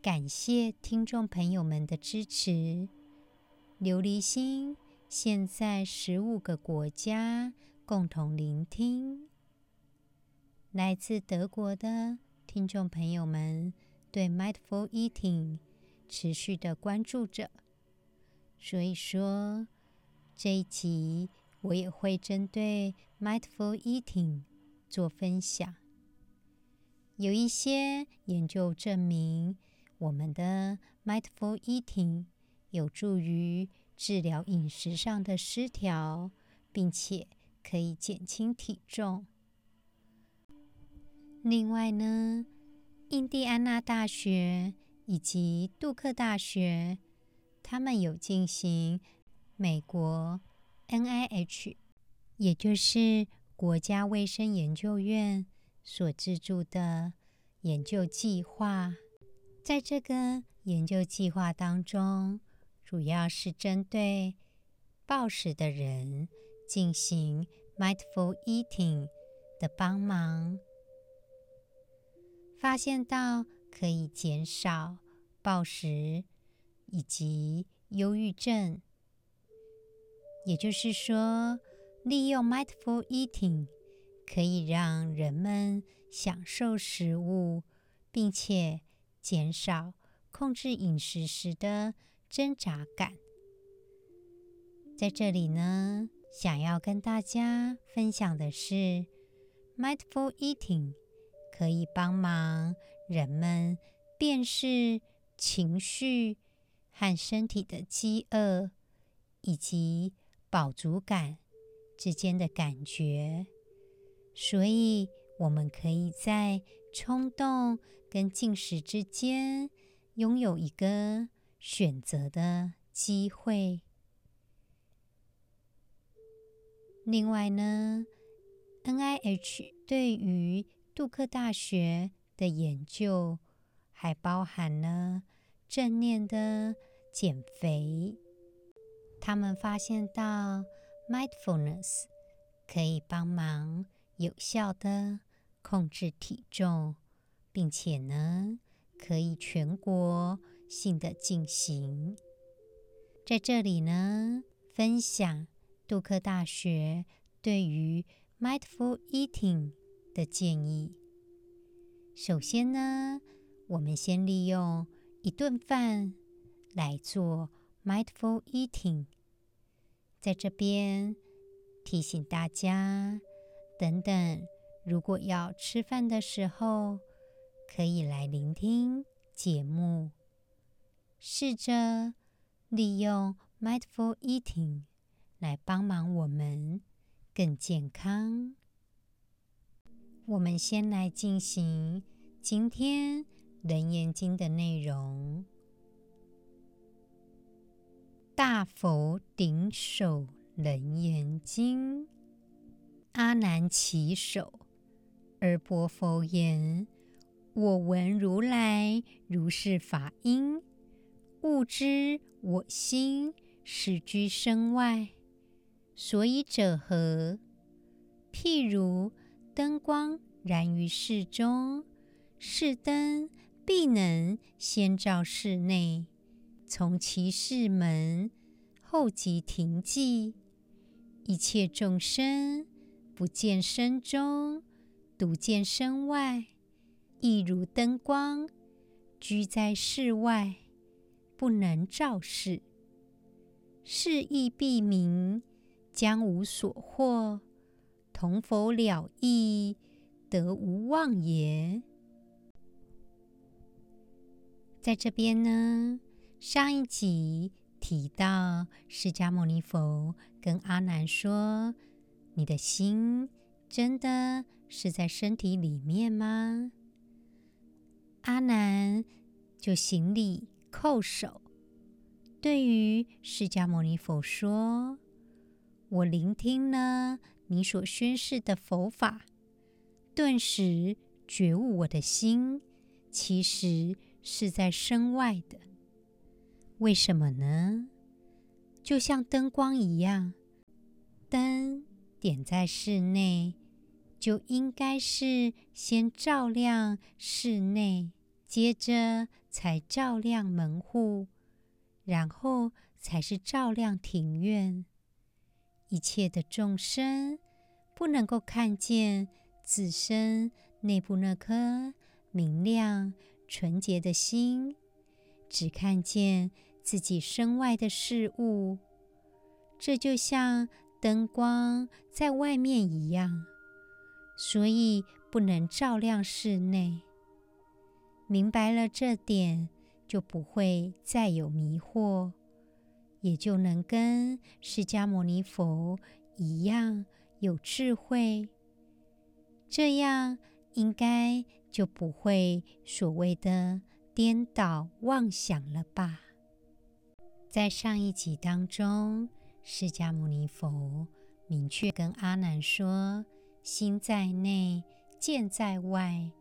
感谢听众朋友们的支持。琉璃心现在十五个国家共同聆听。来自德国的听众朋友们对 Mindful Eating 持续的关注着，所以说这一集我也会针对 Mindful Eating 做分享。有一些研究证明，我们的 Mindful Eating 有助于治疗饮食上的失调，并且可以减轻体重。另外呢，印第安纳大学以及杜克大学，他们有进行美国 NIH，也就是国家卫生研究院所资助的研究计划。在这个研究计划当中，主要是针对暴食的人进行 mindful eating 的帮忙，发现到可以减少暴食以及忧郁症。也就是说，利用 mindful eating 可以让人们享受食物，并且减少控制饮食时的挣扎感。在这里呢，想要跟大家分享的是，Mindful Eating 可以帮忙人们辨识情绪和身体的饥饿以及饱足感之间的感觉，所以我们可以在冲动跟进食之间，拥有一个选择的机会。另外呢，NIH 对于杜克大学的研究，还包含了正念的减肥。他们发现到，mindfulness 可以帮忙有效的控制体重。并且呢，可以全国性的进行。在这里呢，分享杜克大学对于 mindful eating 的建议。首先呢，我们先利用一顿饭来做 mindful eating。在这边提醒大家，等等，如果要吃饭的时候，可以来聆听节目，试着利用 mindful eating 来帮忙我们更健康。我们先来进行今天《楞严经》的内容。大佛顶首楞严经，阿难稽首，尔般佛言。我闻如来如是法音，悟知我心始居身外，所以者何？譬如灯光燃于室中，是灯必能先照室内，从其室门后即停寂，一切众生不见身中，独见身外。亦如灯光居在室外，不能照室，是亦必明，将无所惑，同否了义，得无忘也。在这边呢，上一集提到，释迦牟尼佛跟阿难说：“你的心真的是在身体里面吗？”阿难就行礼叩首，对于释迦牟尼佛说：“我聆听了你所宣示的佛法，顿时觉悟我的心其实是在身外的。为什么呢？就像灯光一样，灯点在室内，就应该是先照亮室内，接着才照亮门户，然后才是照亮庭院。一切的众生不能够看见自身内部那颗明亮纯洁的心，只看见自己身外的事物，这就像灯光在外面一样。所以不能照亮室内。明白了这点，就不会再有迷惑，也就能跟释迦牟尼佛一样有智慧。这样应该就不会所谓的颠倒妄想了吧？在上一集当中，释迦牟尼佛明确跟阿难说。心在内，剑在外，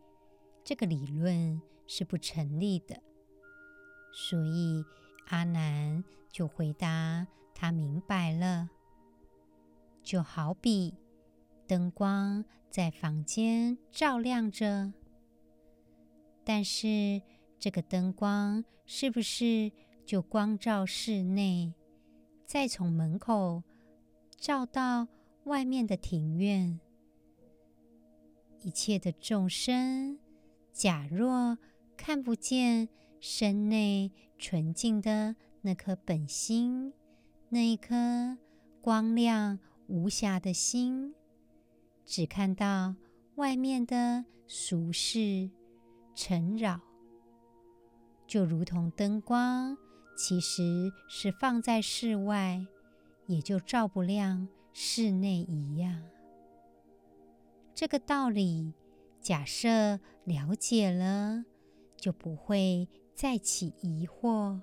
这个理论是不成立的。所以阿难就回答他明白了。就好比灯光在房间照亮着，但是这个灯光是不是就光照室内，再从门口照到外面的庭院？一切的众生，假若看不见身内纯净的那颗本心，那一颗光亮无瑕的心，只看到外面的俗世尘扰，就如同灯光其实是放在室外，也就照不亮室内一样。这个道理，假设了解了，就不会再起疑惑，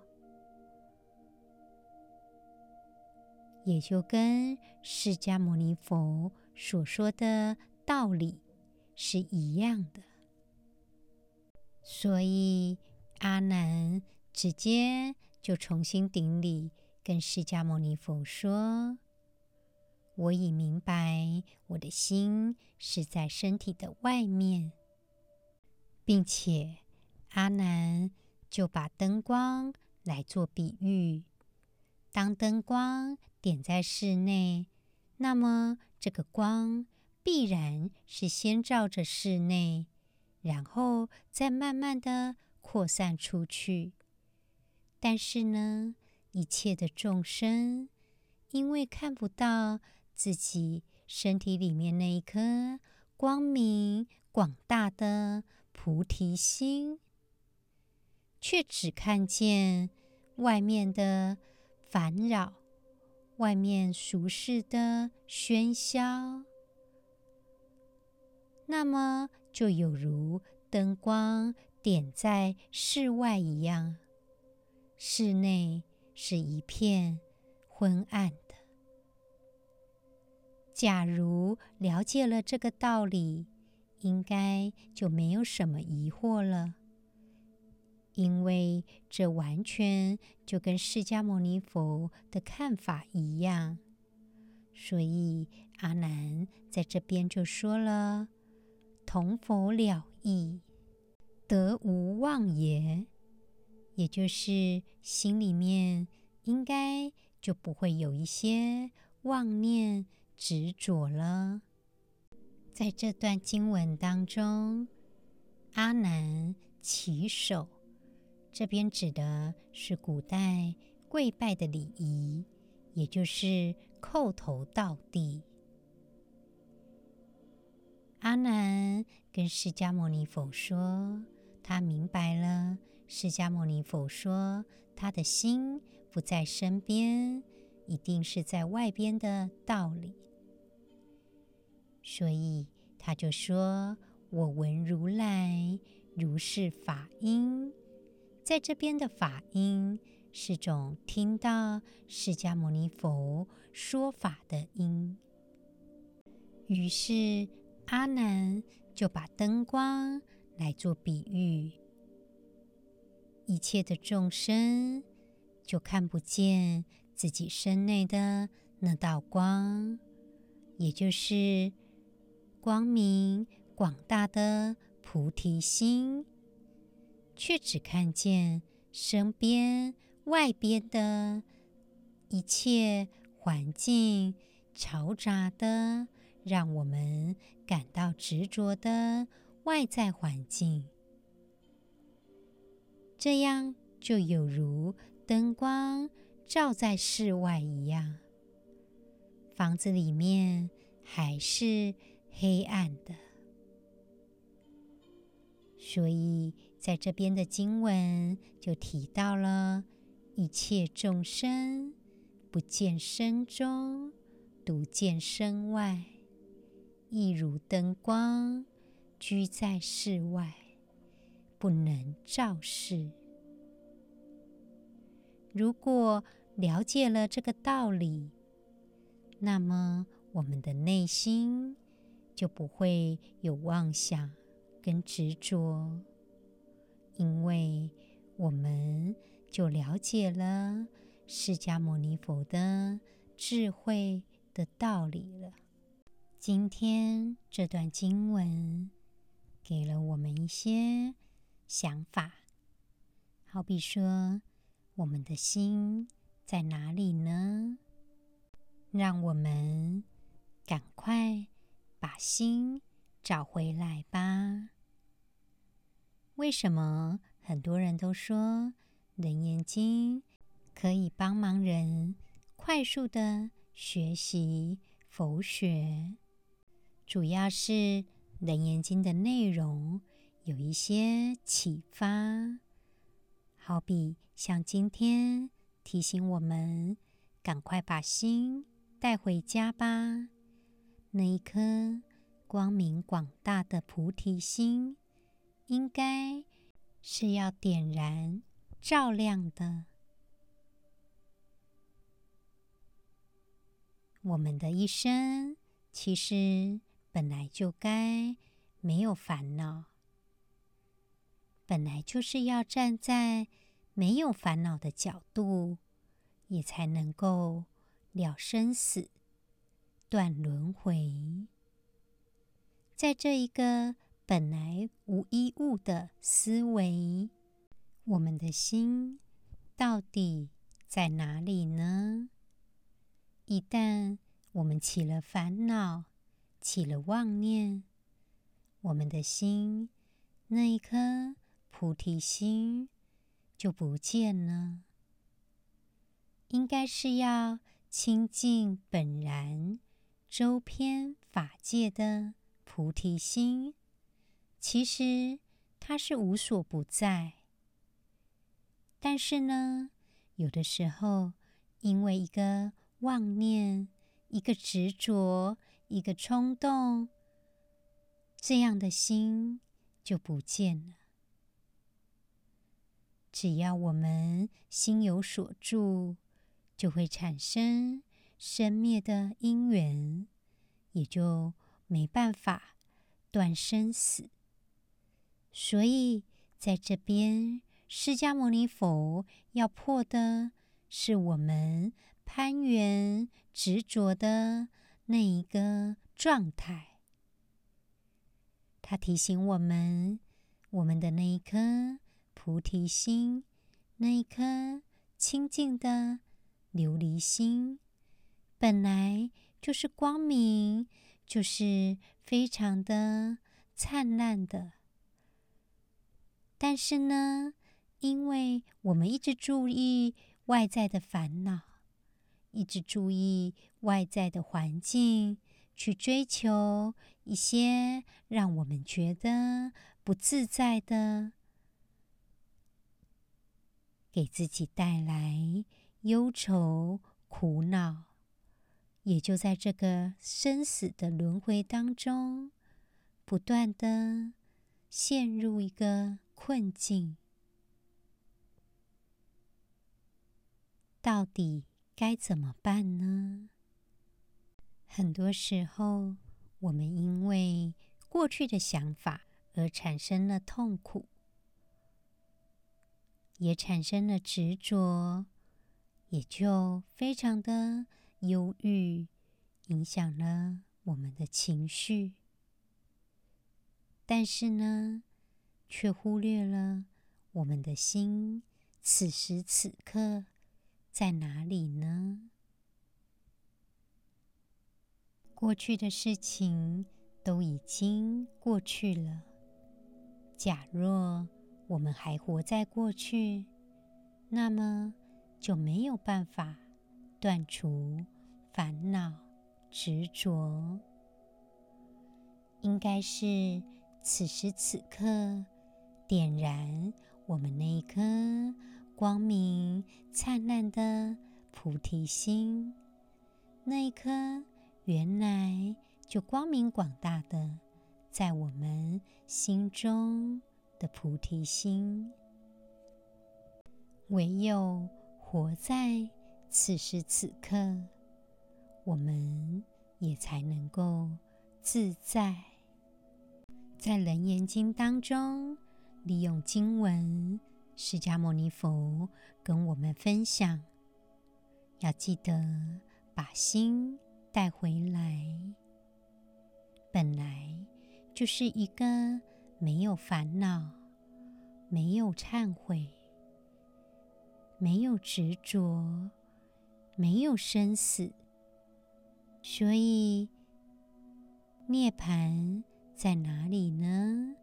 也就跟释迦牟尼佛所说的道理是一样的。所以阿难直接就重新顶礼，跟释迦牟尼佛说。我已明白，我的心是在身体的外面，并且阿难就把灯光来做比喻。当灯光点在室内，那么这个光必然是先照着室内，然后再慢慢的扩散出去。但是呢，一切的众生因为看不到。自己身体里面那一颗光明广大的菩提心，却只看见外面的烦扰，外面俗世的喧嚣，那么就有如灯光点在室外一样，室内是一片昏暗。假如了解了这个道理，应该就没有什么疑惑了，因为这完全就跟释迦牟尼佛的看法一样。所以阿难在这边就说了：“同佛了义，得无妄也。”也就是心里面应该就不会有一些妄念。执着了。在这段经文当中，阿难稽首，这边指的是古代跪拜的礼仪，也就是叩头到地。阿难跟释迦牟尼佛说，他明白了。释迦牟尼佛说，他的心不在身边，一定是在外边的道理。所以他就说：“我闻如来如是法音，在这边的法音是种听到释迦牟尼佛说法的音。于是阿难就把灯光来做比喻，一切的众生就看不见自己身内的那道光，也就是光明广大的菩提心。却只看见身边、外边的一切环境嘈杂的，让我们感到执着的外在环境，这样就有如灯光照在室外一样，房子里面还是黑暗的，所以。在这边的经文就提到了，一切众生不见身中，独见身外，亦如灯光居在室外，不能照视。如果了解了这个道理，那么我们的内心就不会有妄想跟执着。因为我们就了解了释迦牟尼佛的智慧的道理了。今天这段经文给了我们一些想法，好比说，我们的心在哪里呢？让我们赶快把心找回来吧。为什么很多人都说《楞严经》可以帮忙人快速地学习佛学？主要是《楞严经》的内容有一些启发，好比像今天提醒我们赶快把心带回家吧，那一颗光明广大的菩提心。应该是要点燃、照亮的。我们的一生其实本来就该没有烦恼，本来就是要站在没有烦恼的角度，也才能够了生死、断轮回。在这一个。本来无一物的思维，我们的心到底在哪里呢？一旦我们起了烦恼，起了妄念，我们的心那一颗菩提心就不见了。应该是要清净本然周遍法界的菩提心。其实它是无所不在，但是呢，有的时候因为一个妄念、一个执着、一个冲动，这样的心就不见了。只要我们心有所住，就会产生生灭的因缘，也就没办法断生死。所以，在这边，释迦牟尼佛要破的是我们攀缘执着的那一个状态。他提醒我们，我们的那一颗菩提心，那一颗清净的琉璃心，本来就是光明，就是非常的灿烂的。但是呢，因为我们一直注意外在的烦恼，一直注意外在的环境，去追求一些让我们觉得不自在的，给自己带来忧愁苦恼，也就在这个生死的轮回当中，不断的陷入一个困境，到底该怎么办呢？很多时候，我们因为过去的想法而产生了痛苦，也产生了执着，也就非常的忧郁，影响了我们的情绪。但是呢，却忽略了我们的心此时此刻在哪里呢？过去的事情都已经过去了。假若我们还活在过去，那么就没有办法断除烦恼执着。应该是此时此刻点燃我们那一颗光明灿烂的菩提心，那一颗。原来就光明广大的，在我们心中的菩提心，唯有活在此时此刻，我们也才能够自在。在《楞严经》当中，利用经文，释迦牟尼佛跟我们分享，要记得把心。带回来，本来就是一个没有烦恼、没有忏悔、没有执着、没有生死，所以涅槃在哪里呢？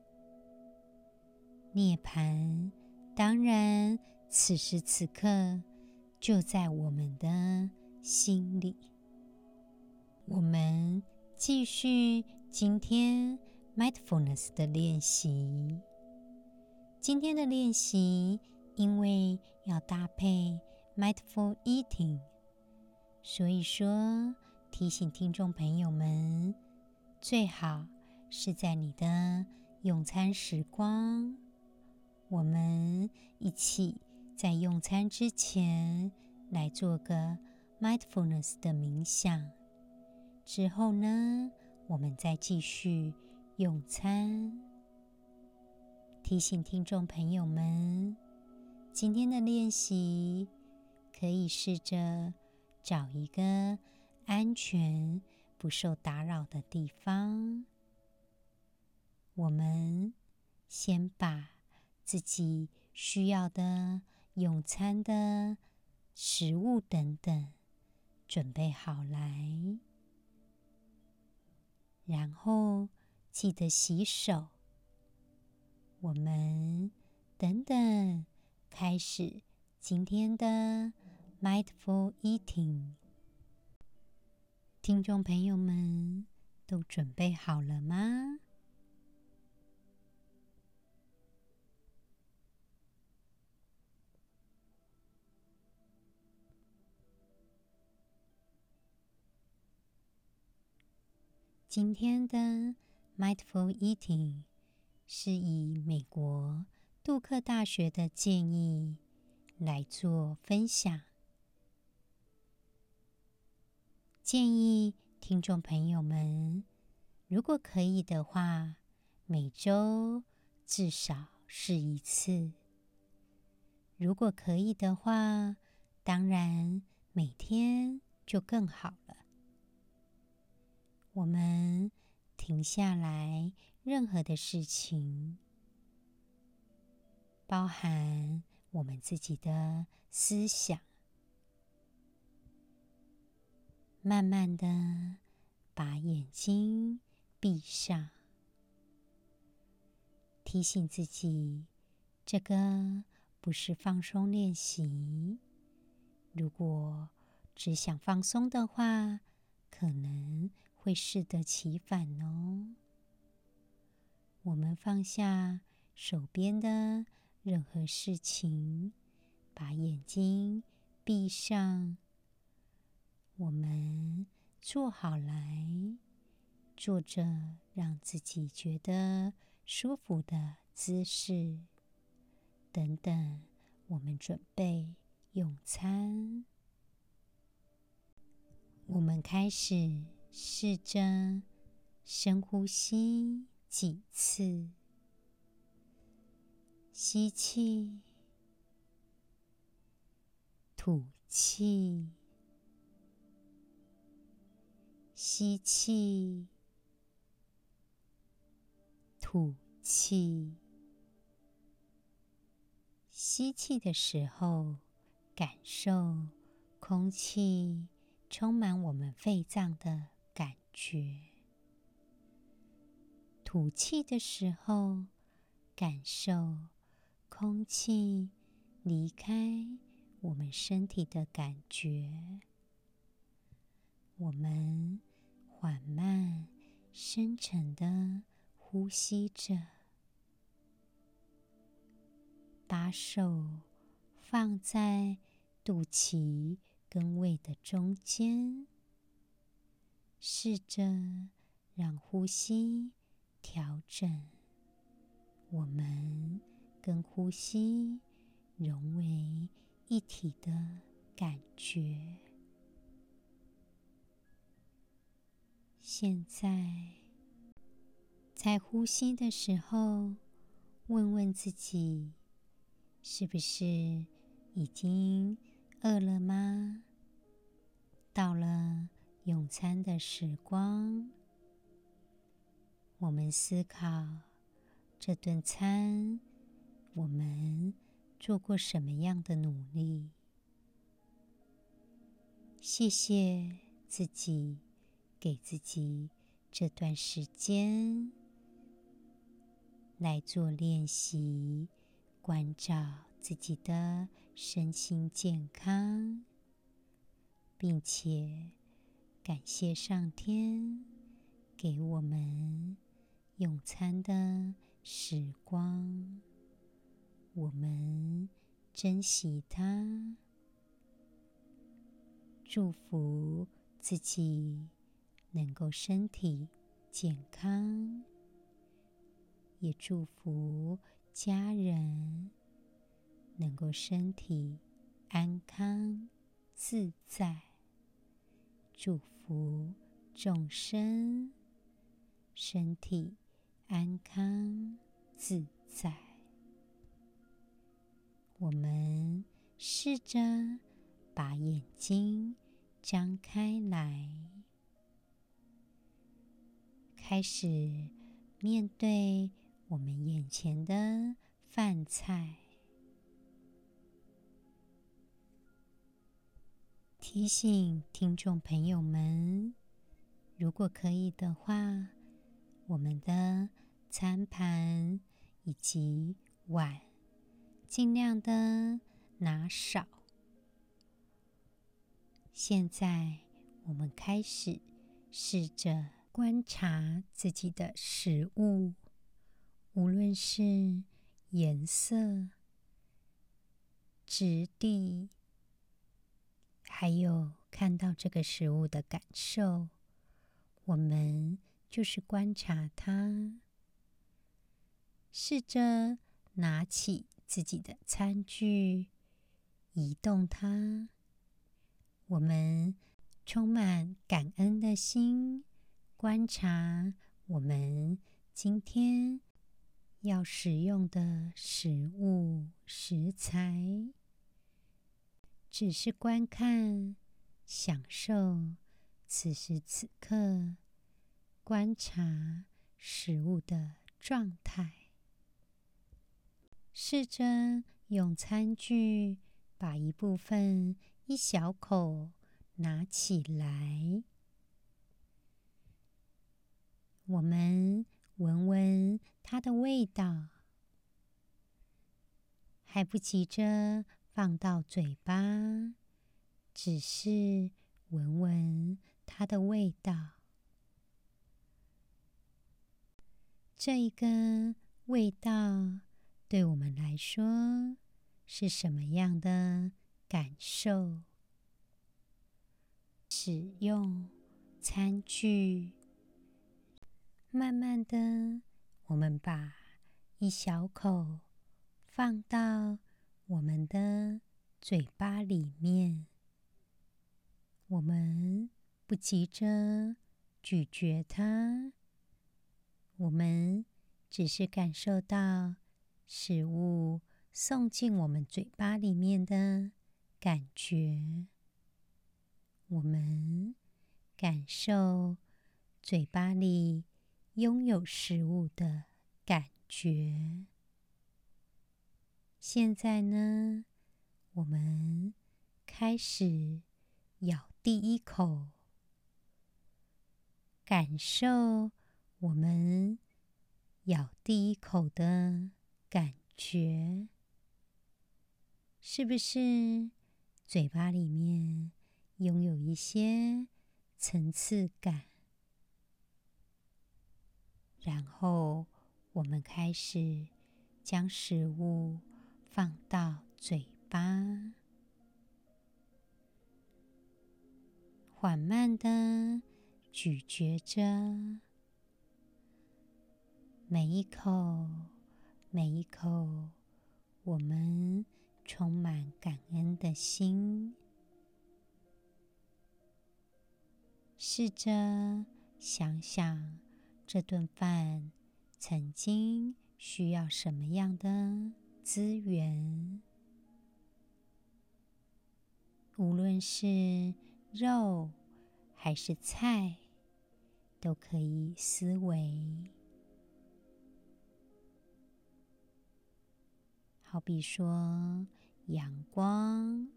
涅槃当然此时此刻就在我们的心里。我们继续今天 mindfulness 的练习。今天的练习因为要搭配 mindful eating，所以说提醒听众朋友们，最好是在你的用餐时光，我们一起在用餐之前来做个 mindfulness 的冥想。之后呢，我们再继续用餐。提醒听众朋友们，今天的练习可以试着找一个安全、不受打扰的地方。我们先把自己需要的用餐的食物等等准备好来。然后记得洗手。我们等等开始今天的 Mindful Eating。听众朋友们都准备好了吗？今天的 Mindful Eating 是以美国杜克大学的建议来做分享。建议听众朋友们，如果可以的话，每周至少试一次；如果可以的话，当然每天就更好了。我们停下来，任何的事情，包含我们自己的思想，慢慢的把眼睛闭上，提醒自己，这个不是放松练习。如果只想放松的话，可能。会适得其反哦。我们放下手边的任何事情，把眼睛闭上。我们坐好来，坐着让自己觉得舒服的姿势。等等，我们准备用餐。我们开始试着深呼吸几次，吸气，吐气，吸气，吐气。吸气的时候，感受空气充满我们肺脏的觉；吐气的时候，感受空气离开我们身体的感觉。我们缓慢、深沉地呼吸着。把手放在肚脐跟胃的中间，试着让呼吸调整，我们跟呼吸融为一体的感觉。现在，在呼吸的时候，问问自己。是不是已经饿了吗？到了用餐的时光，我们思考这顿餐，我们做过什么样的努力？谢谢自己，给自己这段时间来做练习。关照自己的身心健康，并且感谢上天给我们用餐的时光，我们珍惜它，祝福自己能够身体健康，也祝福。家人能够身体安康自在，祝福众生身体安康自在。我们试着把眼睛张开来，开始面对。我们眼前的饭菜，提醒听众朋友们，如果可以的话，我们的餐盘以及碗尽量的拿少。现在，我们开始试着观察自己的食物。无论是颜色、质地，还有看到这个食物的感受，我们就是观察它。试着拿起自己的餐具，移动它。我们充满感恩的心，观察我们今天。要食用的食物食材，只是观看、享受此时此刻观察食物的状态。试着用餐具把一部分、一小口拿起来，我们。闻闻它的味道，还不急着放到嘴巴，只是闻闻它的味道。这一个味道对我们来说是什么样的感受？使用餐具。慢慢的，我们把一小口放到我们的嘴巴里面。我们不急着咀嚼它，我们只是感受到食物送进我们嘴巴里面的感觉。我们感受嘴巴里拥有食物的感觉。现在呢，我们开始咬第一口，感受我们咬第一口的感觉，是不是嘴巴里面拥有一些层次感？然后我们开始将食物放到嘴巴，缓慢的咀嚼着，每一口，每一口，我们充满感恩的心。试着想想，这顿饭曾经需要什么样的资源？无论是肉还是菜，都可以思维。好比说，阳光。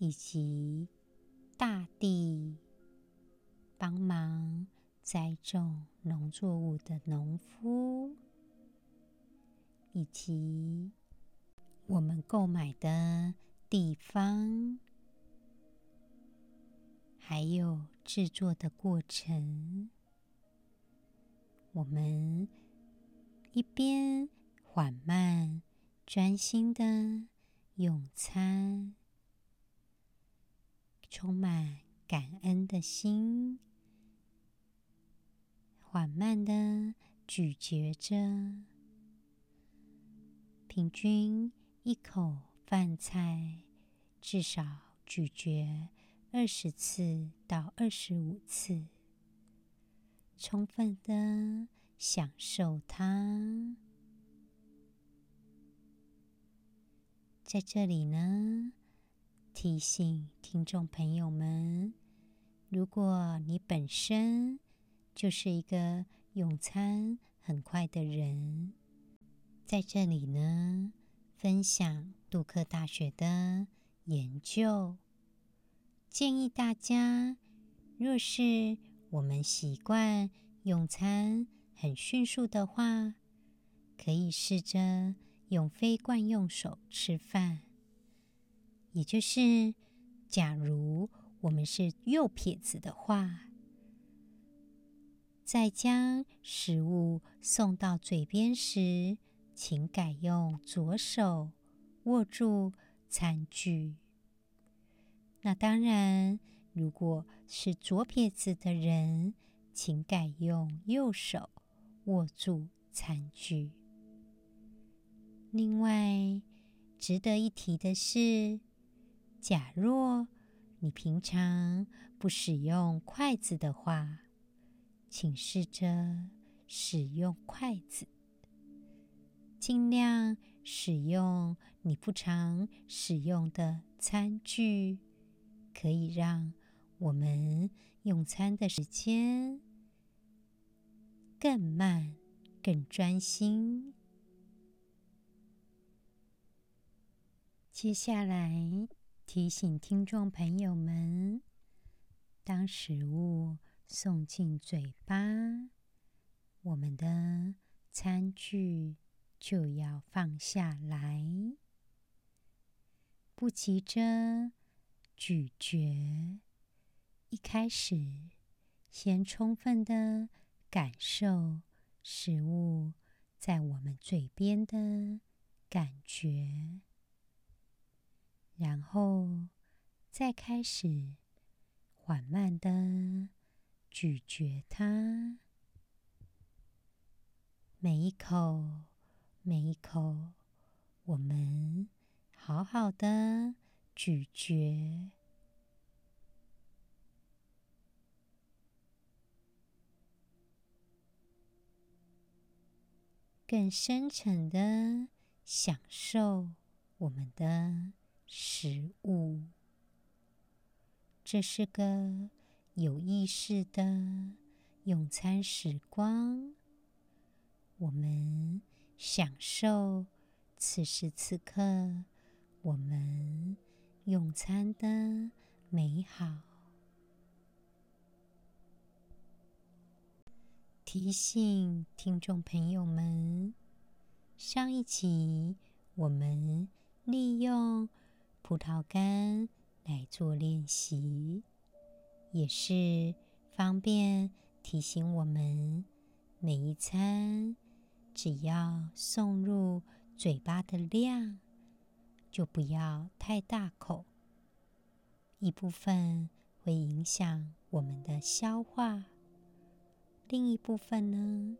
以及大地帮忙栽种农作物的农夫，以及我们购买的地方，还有制作的过程，我们一边缓慢、专心的用餐。充满感恩的心，缓慢的咀嚼着，平均一口饭菜至少咀嚼二十次到二十五次，充分的享受它。在这里呢。提醒听众朋友们，如果你本身就是一个用餐很快的人，在这里呢，分享杜克大学的研究，建议大家，若是我们习惯用餐很迅速的话，可以试着用非惯用手吃饭。也就是，假如我们是右撇子的话，在将食物送到嘴边时，请改用左手握住餐具。那当然，如果是左撇子的人，请改用右手握住餐具。另外，值得一提的是，假若你平常不使用筷子的话，请试着使用筷子。尽量使用你不常使用的餐具，可以让我们用餐的时间更慢、更专心。接下来。提醒听众朋友们，当食物送进嘴巴，我们的餐具就要放下来，不急着咀嚼。一开始，先充分的感受食物在我们嘴边的感觉。然后再开始缓慢的咀嚼它，每一口，每一口我们好好的咀嚼。更深沉的享受我们的食物。这是个有意识的用餐时光。我们享受此时此刻我们用餐的美好。提醒听众朋友们，上一集我们利用葡萄干来做练习，也是方便提醒我们，每一餐只要送入嘴巴的量，就不要太大口，一部分会影响我们的消化。另一部分呢，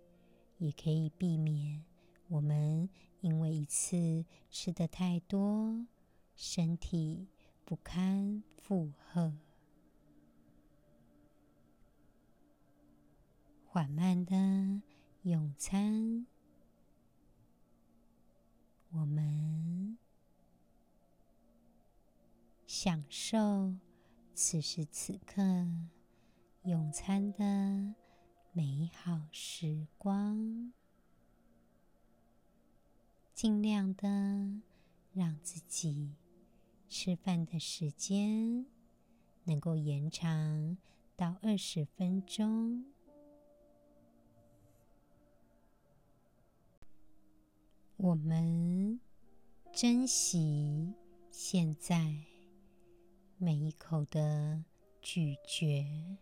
也可以避免我们因为一次吃得太多，身体不堪负荷。缓慢的用餐，我们享受此时此刻用餐的美好时光，尽量的让自己吃饭的时间能够延长到二十分钟。我们珍惜现在每一口的咀嚼。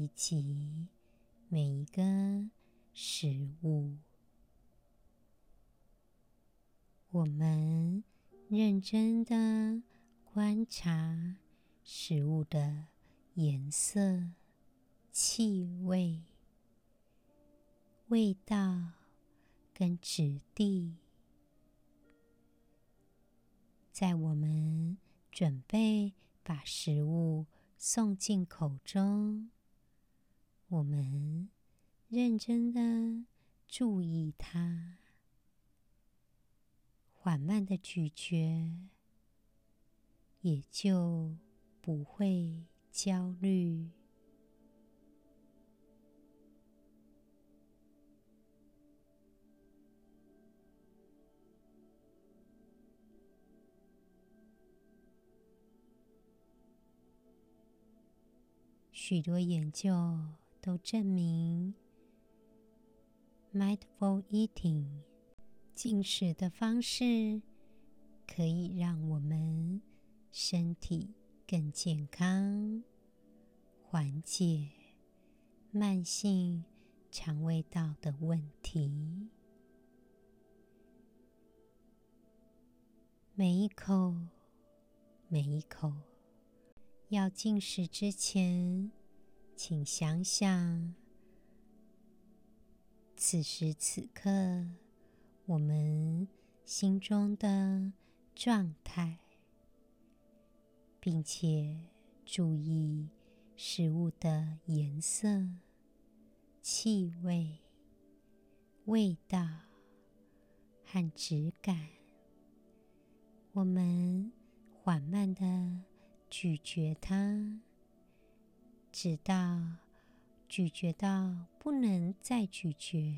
以及每一个食物，我们认真的观察食物的颜色、气味、味道跟质地。在我们准备把食物送进口中。我们认真的注意它，缓慢的咀嚼，也就不会焦虑。许多研究。都证明，mindful eating 进食的方式可以让我们身体更健康，缓解慢性肠胃道的问题。每一口，每一口，要进食之前。请想想，此时此刻我们心中的状态，并且注意食物的颜色、气味、味道和质感。我们缓慢地咀嚼它。直到咀嚼到不能再咀嚼，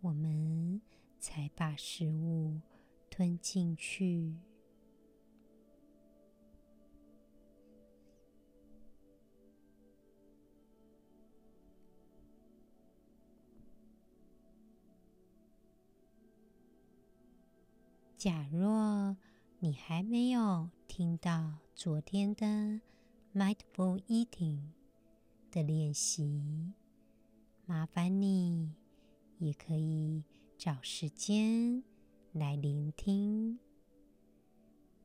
我们才把食物吞进去。假若你还没有听到昨天的 Mindful Eating。的练习，麻烦你也可以找时间来聆听。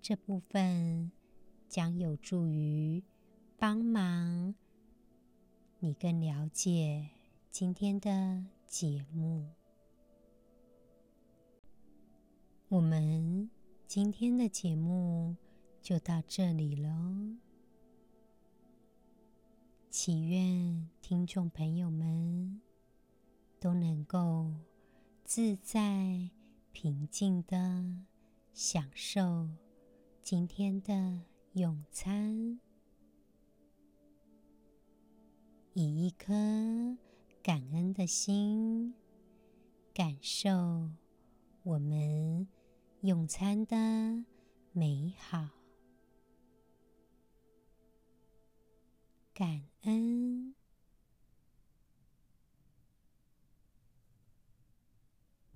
这部分将有助于帮忙你更了解今天的节目。我们今天的节目就到这里喽。祈愿听众朋友们都能够自在、平静的享受今天的用餐，以一颗感恩的心，感受我们用餐的美好。感恩。